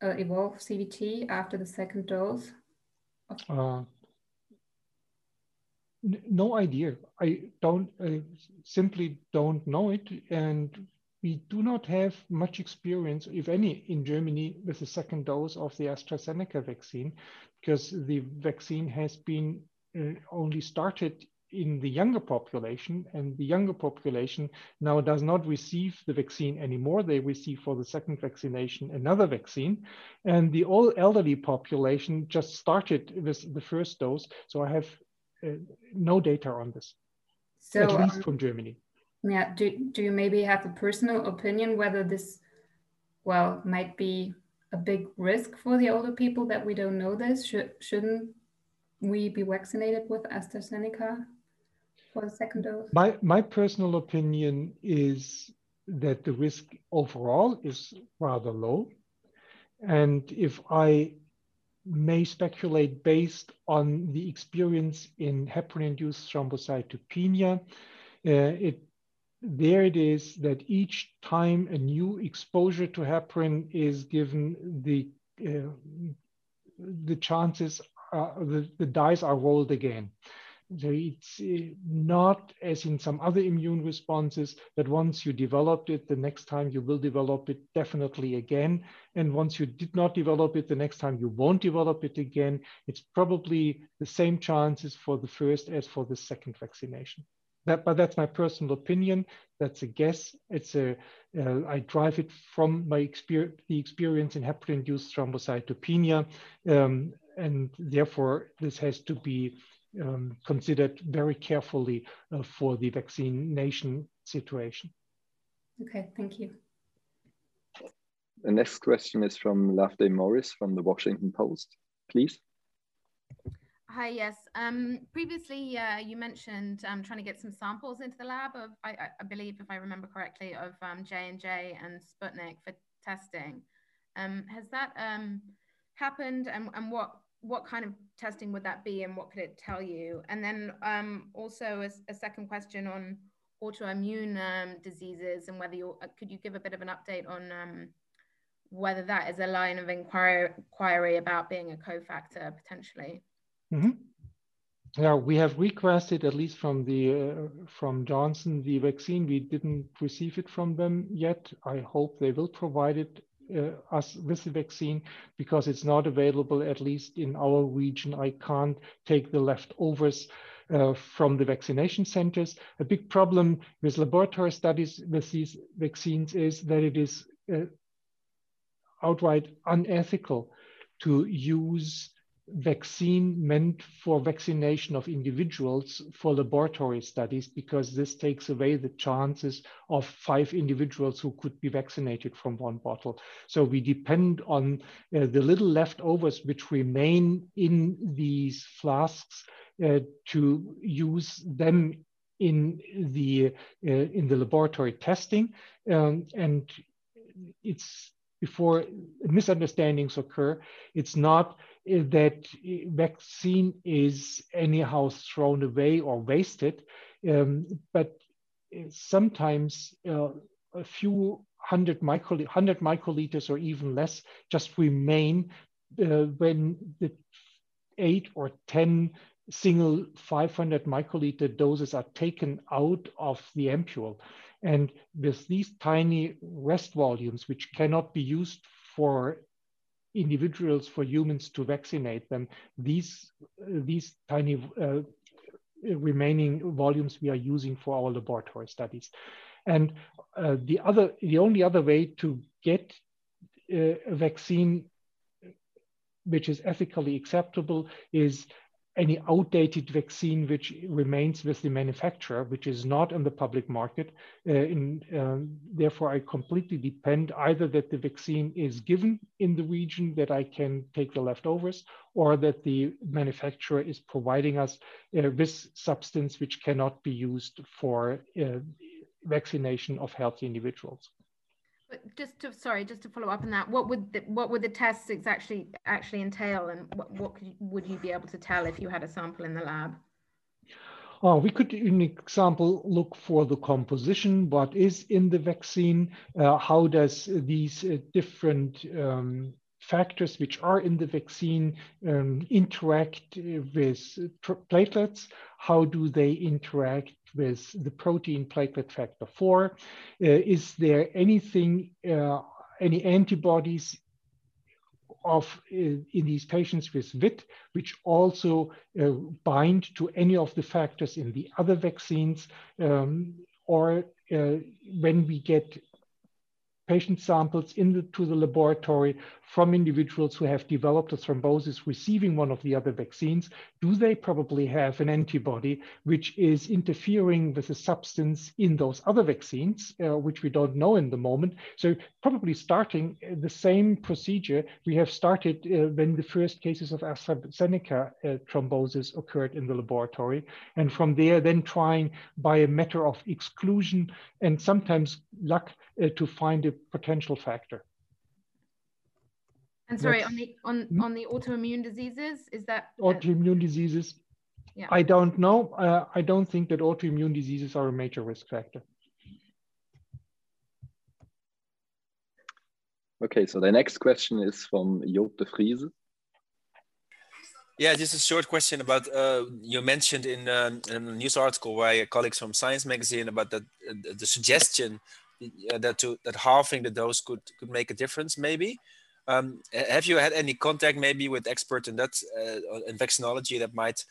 uh, evolve CVT after the second dose? Uh, no idea. I don't I simply don't know it, and we do not have much experience, if any, in Germany with the second dose of the AstraZeneca vaccine, because the vaccine has been uh, only started in the younger population, and the younger population now does not receive the vaccine anymore. They receive for the second vaccination another vaccine, and the all elderly population just started with the first dose. So I have uh, no data on this, so, at least um, from Germany. Yeah, do, do you maybe have a personal opinion whether this, well, might be a big risk for the older people that we don't know this? Should, shouldn't we be vaccinated with AstraZeneca? For the second dose? My, my personal opinion is that the risk overall is rather low. And if I may speculate based on the experience in heparin-induced thrombocytopenia, uh, it, there it is that each time a new exposure to heparin is given, the, uh, the chances, the, the dice are rolled again. So it's not as in some other immune responses that once you developed it, the next time you will develop it definitely again. And once you did not develop it, the next time you won't develop it again. It's probably the same chances for the first as for the second vaccination. That, but that's my personal opinion. That's a guess. It's a uh, I drive it from my experience, the experience in heparin-induced thrombocytopenia, um, and therefore this has to be um, considered very carefully uh, for the vaccination situation. Okay, thank you. The next question is from Loveday Morris from the Washington Post, please. Hi, yes. Um, previously, uh, you mentioned um, trying to get some samples into the lab of, I, I believe, if I remember correctly, of um, J&J and Sputnik for testing. Um, has that um, happened and, and what what kind of testing would that be and what could it tell you? And then um, also a, a, second question on autoimmune um, diseases and whether you uh, could you give a bit of an update on um, whether that is a line of inquiry, inquiry about being a cofactor potentially? Mm-hmm. Yeah, we have requested at least from the uh, from Johnson the vaccine. We didn't receive it from them yet. I hope they will provide it uh, us with the vaccine because it's not available, at least in our region. I can't take the leftovers uh, from the vaccination centers. A big problem with laboratory studies with these vaccines is that it is uh, outright unethical to use vaccine meant for vaccination of individuals for laboratory studies because this takes away the chances of five individuals who could be vaccinated from one bottle. So we depend on uh, the little leftovers which remain in these flasks uh, to use them in the uh, in the laboratory testing um, and it's before misunderstandings occur it's not that vaccine is anyhow thrown away or wasted, um, but sometimes uh, a few hundred, micro, hundred microliters or even less just remain uh, when the eight or 10 single 500 microliter doses are taken out of the ampule. And with these tiny rest volumes, which cannot be used for individuals for humans to vaccinate them. These, these tiny uh, remaining volumes we are using for our laboratory studies. And uh, the other, the only other way to get uh, a vaccine which is ethically acceptable is any outdated vaccine which remains with the manufacturer, which is not in the public market. Uh, in, um, therefore, I completely depend either that the vaccine is given in the region that I can take the leftovers, or that the manufacturer is providing us uh, this substance which cannot be used for uh, vaccination of healthy individuals. But just to sorry, just to follow up on that, what would the, what would the tests actually actually entail, and what what you, would you be able to tell if you had a sample in the lab? Uh, we could, in example, look for the composition, what is in the vaccine, uh, how does these uh, different um, factors which are in the vaccine um, interact with platelets, how do they interact with the protein platelet factor 4, uh, is there anything, uh, any antibodies of uh, in these patients with VITT, which also uh, bind to any of the factors in the other vaccines, um, or uh, when we get patient samples into the laboratory from individuals who have developed a thrombosis receiving one of the other vaccines, do they probably have an antibody which is interfering with a substance in those other vaccines, uh, which we don't know in the moment? So probably starting the same procedure we have started uh, when the first cases of AstraZeneca uh, thrombosis occurred in the laboratory. And from there, then trying by a matter of exclusion and sometimes luck uh, to find a potential factor. And sorry, on the on hmm? on the autoimmune diseases, is that autoimmune diseases? Yeah. I don't know. Uh, I don't think that autoimmune diseases are a major risk factor. Okay, so the next question is from Jop de Vrieze. Yeah, just a short question about uh, you mentioned in, uh, in, a news article by colleagues from Science Magazine about that uh, the suggestion that to that halving the dose could could make a difference maybe. Um, have you had any contact maybe with experts in that uh, in vaccinology that might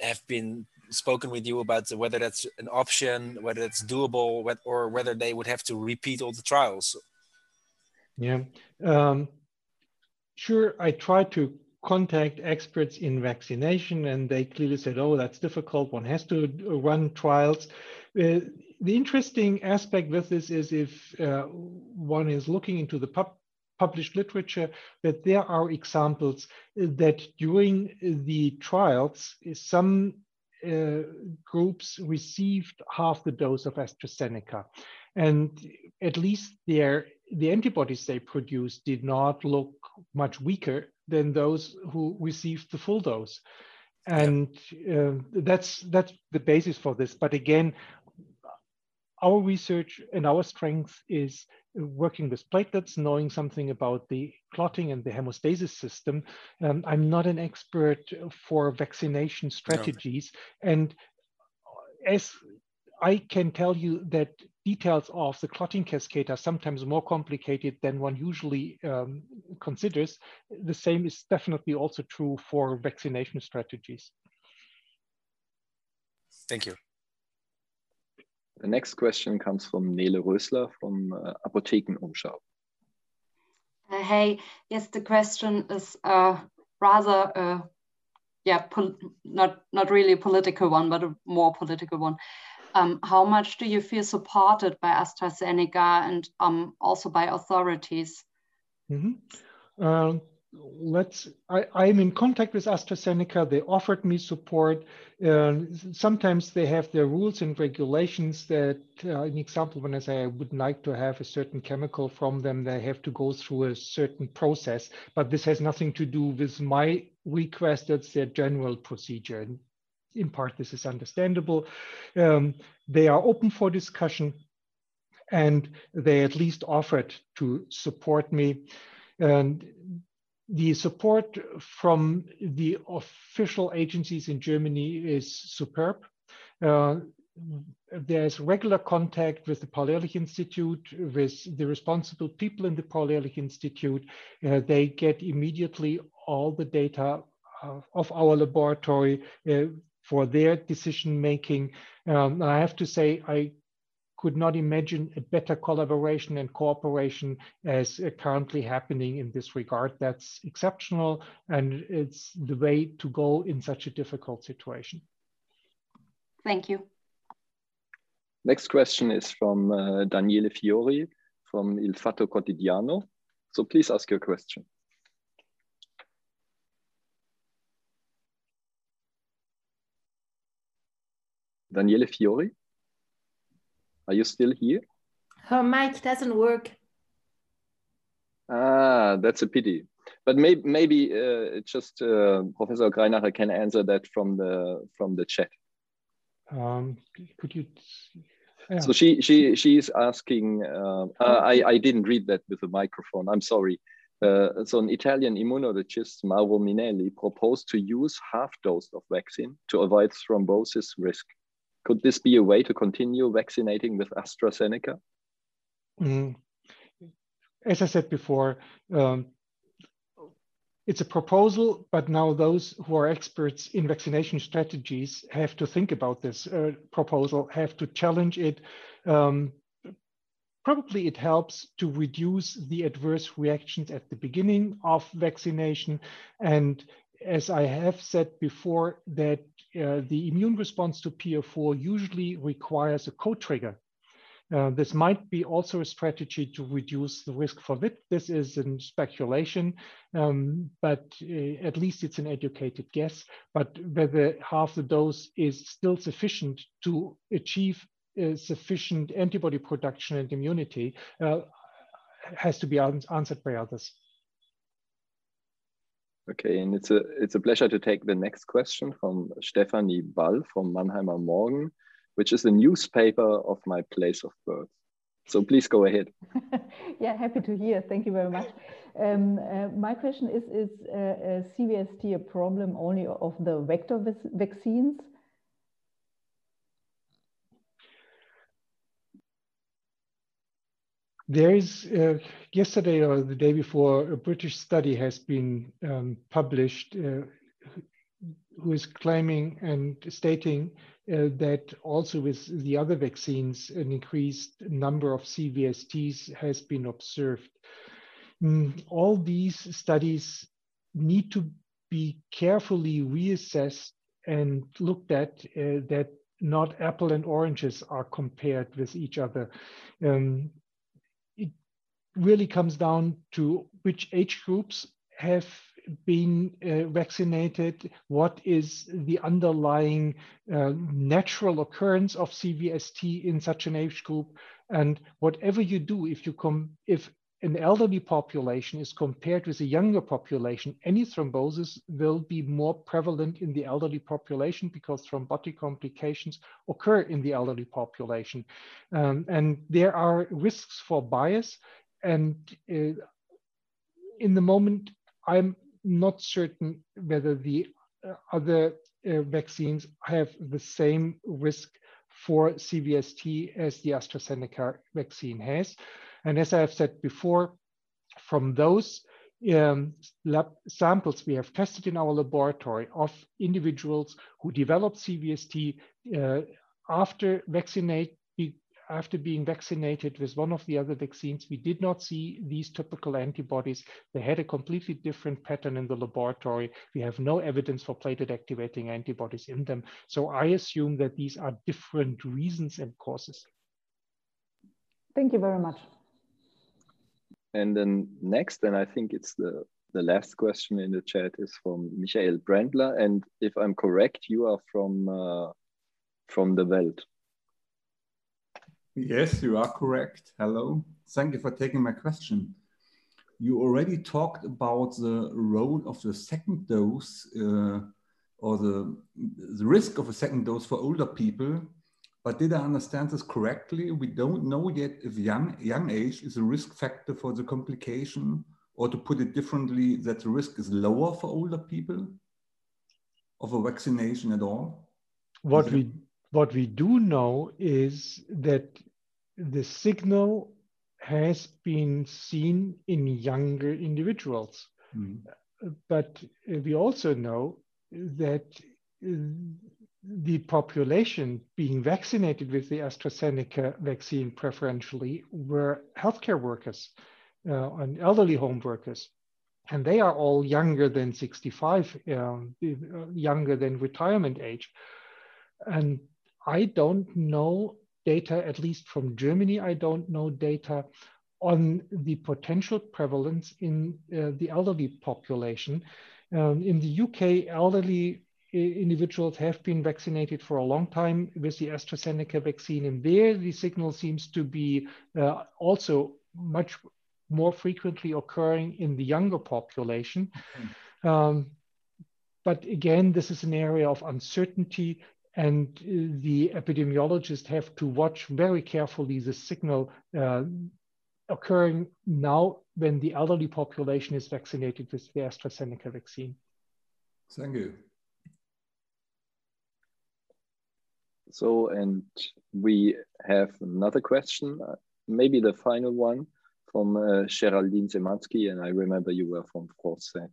have been spoken with you about whether that's an option, whether it's doable, or whether they would have to repeat all the trials? Yeah, um, sure. I tried to contact experts in vaccination, and they clearly said, "Oh, that's difficult. One has to run trials." Uh, the interesting aspect with this is if uh, one is looking into the pub published literature, that there are examples that during the trials, some uh, groups received half the dose of AstraZeneca. And at least their, the antibodies they produced did not look much weaker than those who received the full dose. And uh, that's that's the basis for this. But again, our research and our strength is working with platelets, knowing something about the clotting and the hemostasis system. Um, I'm not an expert for vaccination strategies. No. And as I can tell you that details of the clotting cascade are sometimes more complicated than one usually um, considers. The same is definitely also true for vaccination strategies. Thank you. The next question comes from Nele Rösler from uh, Apothekenumschau. Uh, hey, yes, the question is uh, rather, uh, yeah, not not really a political one, but a more political one. Um, how much do you feel supported by AstraZeneca and um, also by authorities? Mm -hmm let's I, i'm in contact with astrazeneca. They offered me support. Sometimes they have their rules and regulations that uh, an example when i say i would like to have a certain chemical from them they have to go through a certain process. But this has nothing to do with my request. That's their general procedure. And in part this is understandable. Um, they are open for discussion and they at least offered to support me. And the support from the official agencies in Germany is superb. Uh, there's regular contact with the Paul Ehrlich Institute, with the responsible people in the Paul Ehrlich Institute. Uh, they get immediately all the data uh, of our laboratory uh, for their decision making. Um, I have to say, I could not imagine a better collaboration and cooperation as uh, currently happening in this regard. That's exceptional, and it's the way to go in such a difficult situation. Thank you. Next question is from uh, Daniele Fiori from Il Fatto Quotidiano. So please ask your question. Daniele Fiori? Are you still here? Her mic doesn't work. Ah, that's a pity. But maybe maybe uh, just uh, Professor Greinacher can answer that from the from the chat. Um, could you? Yeah. So she she she's asking. Uh, uh, I I didn't read that with the microphone. I'm sorry. Uh, so an Italian immunologist, Mauro Minelli, proposed to use half dose of vaccine to avoid thrombosis risk. Could this be a way to continue vaccinating with AstraZeneca? Mm. As I said before, um, it's a proposal, but now those who are experts in vaccination strategies have to think about this uh, proposal, have to challenge it. Um, probably it helps to reduce the adverse reactions at the beginning of vaccination. And as I have said before, that uh, the immune response to PF4 usually requires a co-trigger uh, this might be also a strategy to reduce the risk for VITT. This is in speculation, um, but uh, at least it's an educated guess. But whether half the dose is still sufficient to achieve uh, sufficient antibody production and immunity uh, has to be answered by others. Okay, and it's a it's a pleasure to take the next question from Stephanie Ball from Mannheimer Morgen which is the newspaper of my place of birth. So please go ahead. yeah, happy to hear. Thank you very much. Um, uh, my question is, is uh, uh, CVST a problem only of the vector vaccines? There is, uh, yesterday or the day before, a British study has been um, published uh, who is claiming and stating uh, that also with the other vaccines, an increased number of CVSTs has been observed. Mm, all these studies need to be carefully reassessed and looked at uh, that not apple and oranges are compared with each other. Um, really comes down to which age groups have been uh, vaccinated, what is the underlying uh, natural occurrence of CVST in such an age group, and whatever you do, if you come, if an elderly population is compared with a younger population, any thrombosis will be more prevalent in the elderly population because thrombotic complications occur in the elderly population. Um, and there are risks for bias. And uh, in the moment, I'm not certain whether the uh, other uh, vaccines have the same risk for CVST as the AstraZeneca vaccine has. And as I have said before, from those um, lab samples we have tested in our laboratory of individuals who developed CVST uh, after vaccinate, after being vaccinated with one of the other vaccines, we did not see these typical antibodies. They had a completely different pattern in the laboratory. We have no evidence for platelet activating antibodies in them. So I assume that these are different reasons and causes. Thank you very much. And then next, and I think it's the, the last question in the chat is from Michael Brandler. And if I'm correct, you are from, uh, from the Welt. Yes, you are correct. Hello. Thank you for taking my question. You already talked about the role of the second dose uh, or the, the risk of a second dose for older people. But did I understand this correctly? We don't know yet if young, young age is a risk factor for the complication, or to put it differently, that the risk is lower for older people of a vaccination at all? What we what we do know is that the signal has been seen in younger individuals. Mm. But we also know that the population being vaccinated with the AstraZeneca vaccine preferentially were healthcare workers uh, and elderly home workers. And they are all younger than 65, uh, younger than retirement age. And I don't know data, at least from Germany, I don't know data on the potential prevalence in uh, the elderly population. Um, in the UK, elderly individuals have been vaccinated for a long time with the AstraZeneca vaccine, and there the signal seems to be uh, also much more frequently occurring in the younger population. Mm-hmm. Um, but again, this is an area of uncertainty, and uh, the epidemiologists have to watch very carefully the signal uh, occurring now when the elderly population is vaccinated with the AstraZeneca vaccine. Thank you. So, and we have another question, maybe the final one from uh, Geraldine Zemansky, and I remember you were from FranceSec.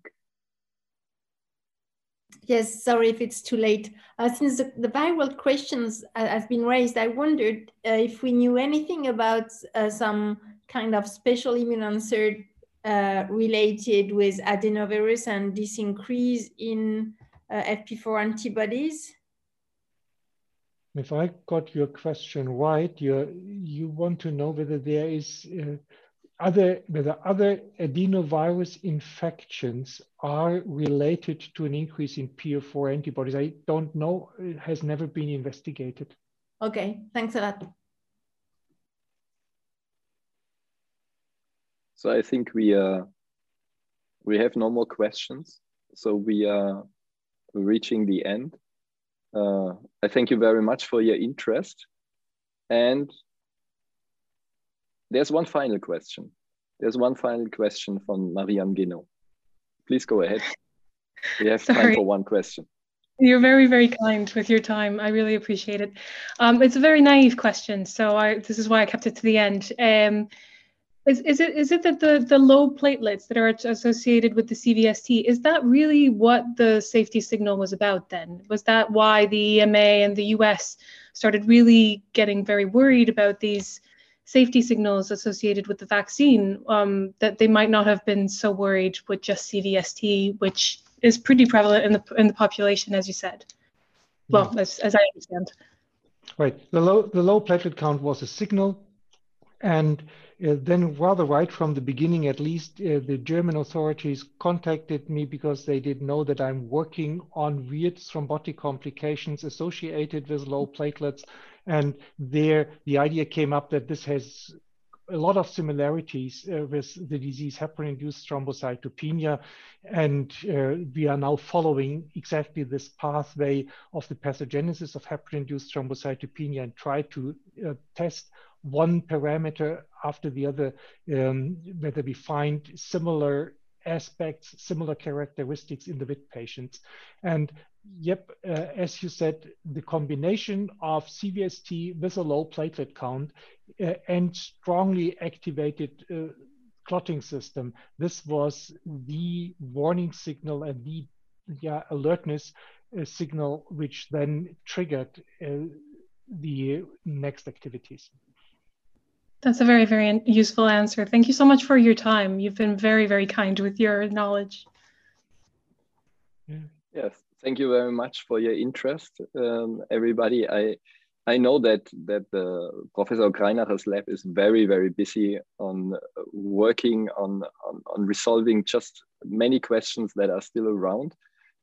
Yes, sorry if it's too late. Uh, since the, the, viral questions uh, have been raised, I wondered uh, if we knew anything about uh, some kind of special immune answer uh, related with adenovirus and this increase in uh, PF4 antibodies? If I got your question right, you you want to know whether there is other whether other adenovirus infections are related to an increase in PF4 antibodies. I don't know; it has never been investigated. Okay, thanks a lot. So I think we uh, we have no more questions. So we are reaching the end. Uh, I thank you very much for your interest. And there's one final question. There's one final question from Marianne Guénot. Please go ahead. We have time for one question. You're very, very kind with your time. I really appreciate it. Um, it's a very naive question, so I, this is why I kept it to the end. Um, is, is it is it that the the low platelets that are associated with the CVST is that really what the safety signal was about then? Was that why the EMA and the US started really getting very worried about these safety signals associated with the vaccine um, that they might not have been so worried with just CVST, which is pretty prevalent in the in the population, as you said. Well, as, as I understand. Right. The low the low platelet count was a signal, and uh, then rather right from the beginning, at least uh, the German authorities contacted me because they did know that I'm working on weird thrombotic complications associated with low platelets. And there, the idea came up that this has a lot of similarities uh, with the disease heparin-induced thrombocytopenia, and uh, we are now following exactly this pathway of the pathogenesis of heparin-induced thrombocytopenia and try to uh, test one parameter after the other, um, whether we find similar aspects, similar characteristics in the VITT patients. And yep, uh, as you said, the combination of CVST with a low platelet count uh, and strongly activated uh, clotting system, this was the warning signal and the yeah, alertness uh, signal, which then triggered uh, the next activities. That's a very, very useful answer. Thank you so much for your time. You've been very, very kind with your knowledge. Yes, thank you very much for your interest, um, everybody. I I know that that the Professor Greinacher's lab is very, very busy on working on, on, on resolving just many questions that are still around.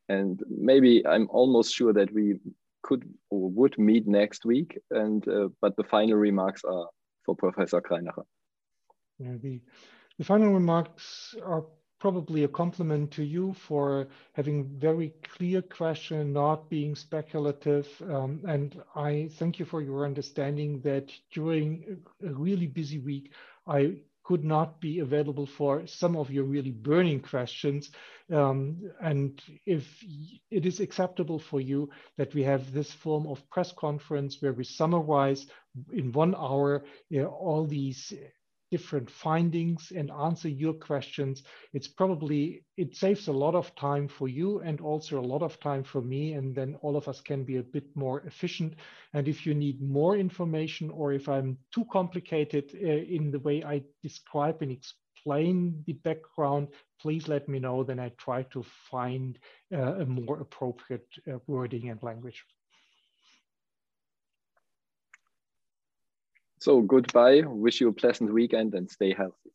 And maybe I'm almost sure that we could or would meet next week. And uh, but the final remarks are for Professor Greinacher. Yeah, the, the final remarks are probably a compliment to you for having very clear question, not being speculative. Um, and I thank you for your understanding that during a really busy week, I could not be available for some of your really burning questions. Um, and if it is acceptable for you that we have this form of press conference where we summarize in one hour you know, all these different findings and answer your questions. It's probably it saves a lot of time for you and also a lot of time for me and then all of us can be a bit more efficient. And if you need more information or if i'm too complicated uh, in the way i describe and explain the background please let me know. Then i try to find uh, a more appropriate uh, wording and language So goodbye. Wish you a pleasant weekend and stay healthy.